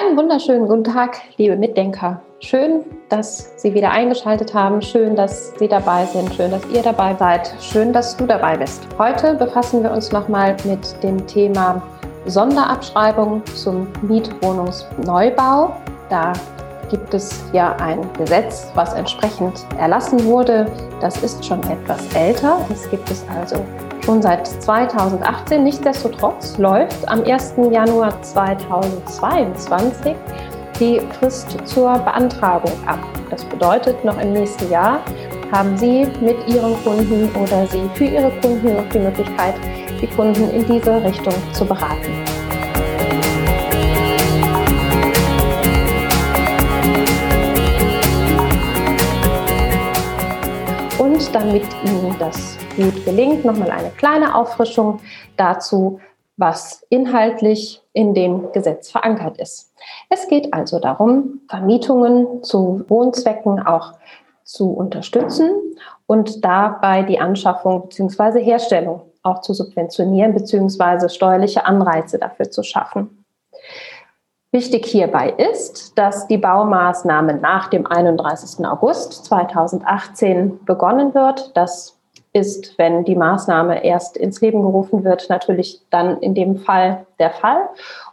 Einen wunderschönen guten Tag, liebe Mitdenker. Schön, dass Sie wieder eingeschaltet haben. Schön, dass Sie dabei sind. Schön, dass ihr dabei seid. Schön, dass du dabei bist. Heute befassen wir uns nochmal mit dem Thema Sonderabschreibung zum Mietwohnungsneubau. Da gibt es ja ein Gesetz, was entsprechend erlassen wurde. Das ist schon etwas älter. Das gibt es also schon seit 2018. Nichtsdestotrotz läuft am 1. Januar 2022 die Frist zur Beantragung ab. Das bedeutet, noch im nächsten Jahr haben Sie mit Ihren Kunden oder Sie für Ihre Kunden noch die Möglichkeit, die Kunden in diese Richtung zu beraten. Und damit Ihnen das gut gelingt, nochmal eine kleine Auffrischung dazu, was inhaltlich in dem Gesetz verankert ist. Es geht also darum, Vermietungen zu Wohnzwecken auch zu unterstützen und dabei die Anschaffung bzw. Herstellung auch zu subventionieren bzw. steuerliche Anreize dafür zu schaffen. Wichtig hierbei ist, dass die Baumaßnahme nach dem 31. August 2018 begonnen wird. Das ist, wenn die Maßnahme erst ins Leben gerufen wird, natürlich dann in dem Fall der Fall.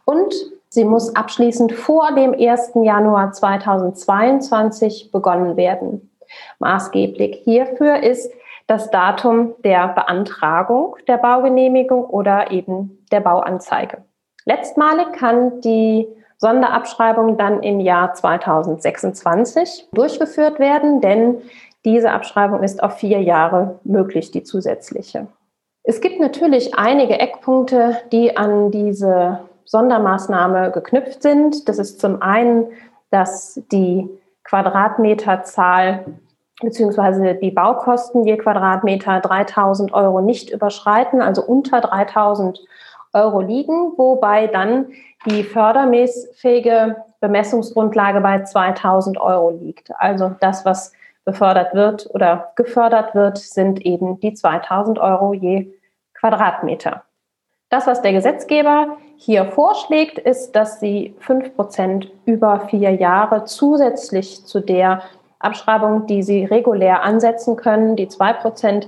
Und sie muss abschließend vor dem 1. Januar 2022 begonnen werden. Maßgeblich hierfür ist das Datum der Beantragung der Baugenehmigung oder eben der Bauanzeige. Letztmalig kann die Sonderabschreibung dann im Jahr 2026 durchgeführt werden, denn diese Abschreibung ist auf vier Jahre möglich, die zusätzliche. Es gibt natürlich einige Eckpunkte, die an diese Sondermaßnahme geknüpft sind. Das ist zum einen, dass die Quadratmeterzahl bzw. die Baukosten je Quadratmeter 3000 Euro nicht überschreiten, also unter 3000 Euro liegen, wobei dann die fördermäßige Bemessungsgrundlage bei 2000 Euro liegt. Also das, was befördert wird oder gefördert wird, sind eben die 2000 Euro je Quadratmeter. Das, was der Gesetzgeber hier vorschlägt, ist, dass Sie 5% über vier Jahre zusätzlich zu der Abschreibung, die Sie regulär ansetzen können, die 2%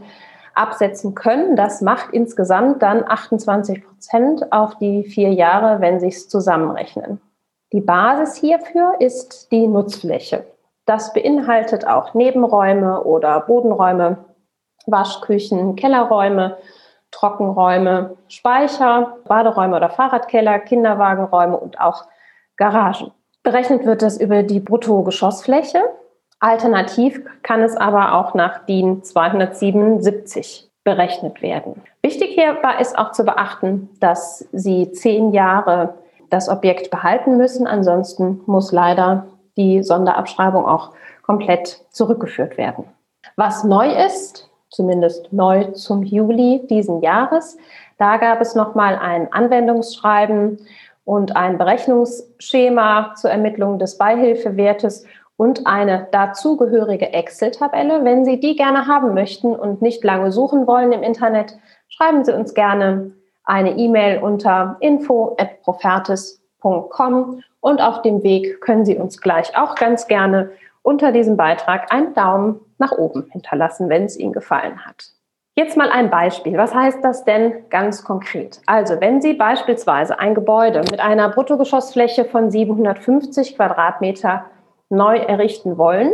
absetzen können. Das macht insgesamt dann 28% auf die vier Jahre, wenn Sie es zusammenrechnen. Die Basis hierfür ist die Nutzfläche. Das beinhaltet auch Nebenräume oder Bodenräume, Waschküchen, Kellerräume, Trockenräume, Speicher, Baderäume oder Fahrradkeller, Kinderwagenräume und auch Garagen. Berechnet wird das über die Bruttogeschossfläche. Alternativ kann es aber auch nach DIN 277 berechnet werden. Wichtig hierbei ist auch zu beachten, dass Sie zehn Jahre das Objekt behalten müssen. Ansonsten muss leider die Sonderabschreibung auch komplett zurückgeführt werden. Was neu ist, zumindest neu zum Juli diesen Jahres, da gab es nochmal ein Anwendungsschreiben und ein Berechnungsschema zur Ermittlung des Beihilfewertes und eine dazugehörige Excel-Tabelle. Wenn Sie die gerne haben möchten und nicht lange suchen wollen im Internet, schreiben Sie uns gerne eine E-Mail unter info@profertis.com und auf dem Weg können Sie uns gleich auch ganz gerne unter diesem Beitrag einen Daumen nach oben hinterlassen, wenn es Ihnen gefallen hat. Jetzt mal ein Beispiel. Was heißt das denn ganz konkret? Also, wenn Sie beispielsweise ein Gebäude mit einer Bruttogeschossfläche von 750 Quadratmeter neu errichten wollen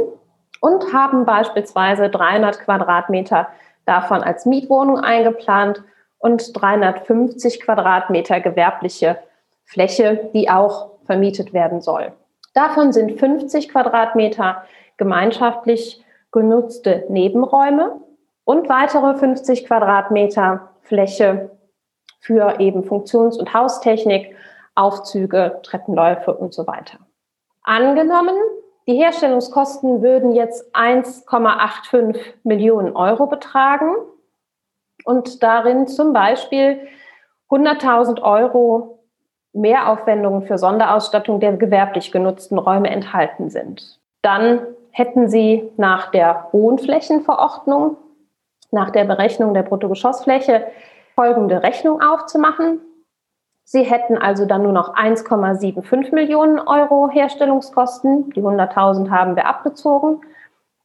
und haben beispielsweise 300 Quadratmeter davon als Mietwohnung eingeplant und 350 Quadratmeter gewerbliche Fläche, die auch vermietet werden soll. Davon sind 50 Quadratmeter gemeinschaftlich genutzte Nebenräume und weitere 50 Quadratmeter Fläche für eben Funktions- und Haustechnik, Aufzüge, Treppenläufe und so weiter. Angenommen, die Herstellungskosten würden jetzt 1,85 Millionen Euro betragen und darin zum Beispiel 100.000 Euro Mehraufwendungen für Sonderausstattung der gewerblich genutzten Räume enthalten sind. Dann hätten Sie nach der Wohnflächenverordnung, nach der Berechnung der Bruttogeschossfläche folgende Rechnung aufzumachen. Sie hätten also dann nur noch 1,75 Millionen Euro Herstellungskosten. Die 100.000 haben wir abgezogen.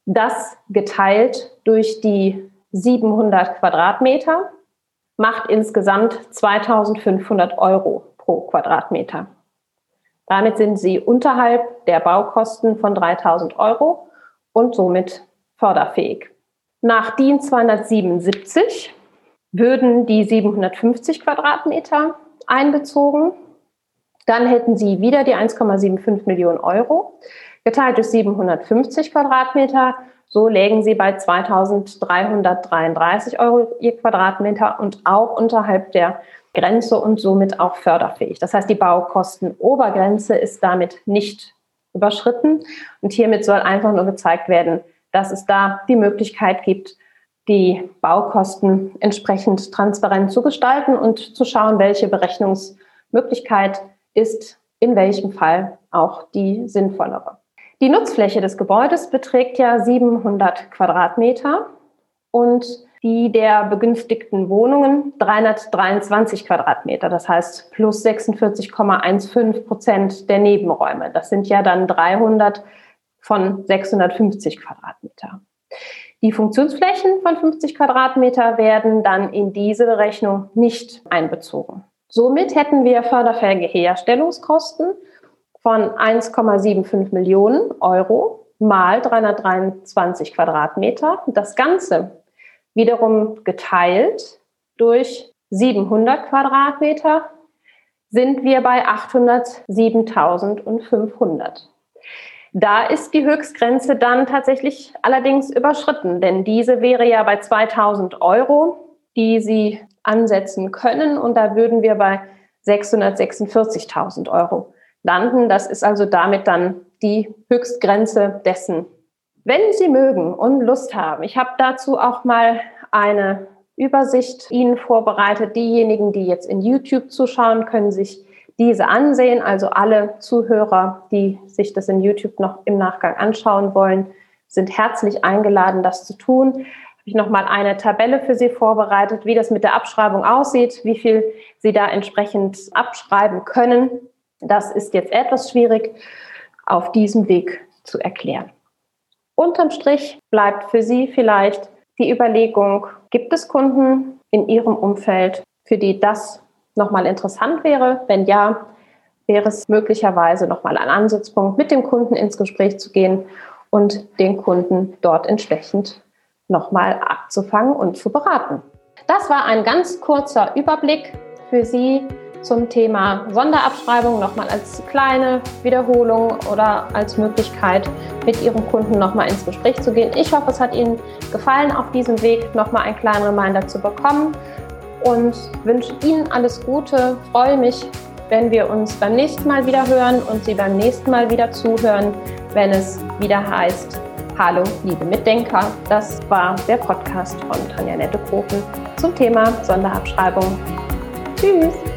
Das geteilt durch die 700 Quadratmeter macht insgesamt 2.500 Euro pro Quadratmeter. Damit sind Sie unterhalb der Baukosten von 3.000 Euro und somit förderfähig. Nach DIN 277 würden die 750 Quadratmeter einbezogen. Dann hätten Sie wieder die 1,75 Millionen Euro geteilt durch 750 Quadratmeter. So lägen Sie bei 2.333 Euro je Quadratmeter und auch unterhalb der Grenze und somit auch förderfähig. Das heißt, die Baukostenobergrenze ist damit nicht überschritten. Und hiermit soll einfach nur gezeigt werden, dass es da die Möglichkeit gibt, die Baukosten entsprechend transparent zu gestalten und zu schauen, welche Berechnungsmöglichkeit ist in welchem Fall auch die sinnvollere. Die Nutzfläche des Gebäudes beträgt ja 700 Quadratmeter und die der begünstigten Wohnungen 323 Quadratmeter. Das heißt plus 46,15 Prozent der Nebenräume. Das sind ja dann 300 von 650 Quadratmeter. Die Funktionsflächen von 50 Quadratmeter werden dann in diese Berechnung nicht einbezogen. Somit hätten wir förderfähige Herstellungskosten von 1,75 Millionen Euro mal 323 Quadratmeter. Das Ganze wiederum geteilt durch 700 Quadratmeter sind wir bei 807.500. Da ist die Höchstgrenze dann tatsächlich allerdings überschritten, denn diese wäre ja bei 2000 Euro, die Sie ansetzen können und da würden wir bei 646.000 Euro landen. Das ist also damit dann die Höchstgrenze dessen. Wenn Sie mögen und Lust haben, ich habe dazu auch mal eine Übersicht Ihnen vorbereitet. Diejenigen, die jetzt in YouTube zuschauen, können sich diese ansehen. Also alle Zuhörer, die sich das in YouTube noch im Nachgang anschauen wollen, sind herzlich eingeladen, das zu tun. Habe ich noch mal eine Tabelle für Sie vorbereitet, wie das mit der Abschreibung aussieht, wie viel Sie da entsprechend abschreiben können. Das ist jetzt etwas schwierig auf diesem Weg zu erklären. Unterm Strich bleibt für Sie vielleicht die Überlegung, gibt es Kunden in Ihrem Umfeld, für die das nochmal interessant wäre? Wenn ja, wäre es möglicherweise nochmal ein Ansatzpunkt, mit dem Kunden ins Gespräch zu gehen und den Kunden dort entsprechend nochmal abzufangen und zu beraten. Das war ein ganz kurzer Überblick für Sie zum Thema Sonderabschreibung nochmal als kleine Wiederholung oder als Möglichkeit, mit Ihrem Kunden nochmal ins Gespräch zu gehen. Ich hoffe, es hat Ihnen gefallen, auf diesem Weg nochmal einen kleinen Reminder zu bekommen und wünsche Ihnen alles Gute. Freue mich, wenn wir uns beim nächsten Mal wieder hören und Sie beim nächsten Mal wieder zuhören, wenn es wieder heißt, Hallo, liebe Mitdenker. Das war der Podcast von Tanja Nettekofen zum Thema Sonderabschreibung. Tschüss!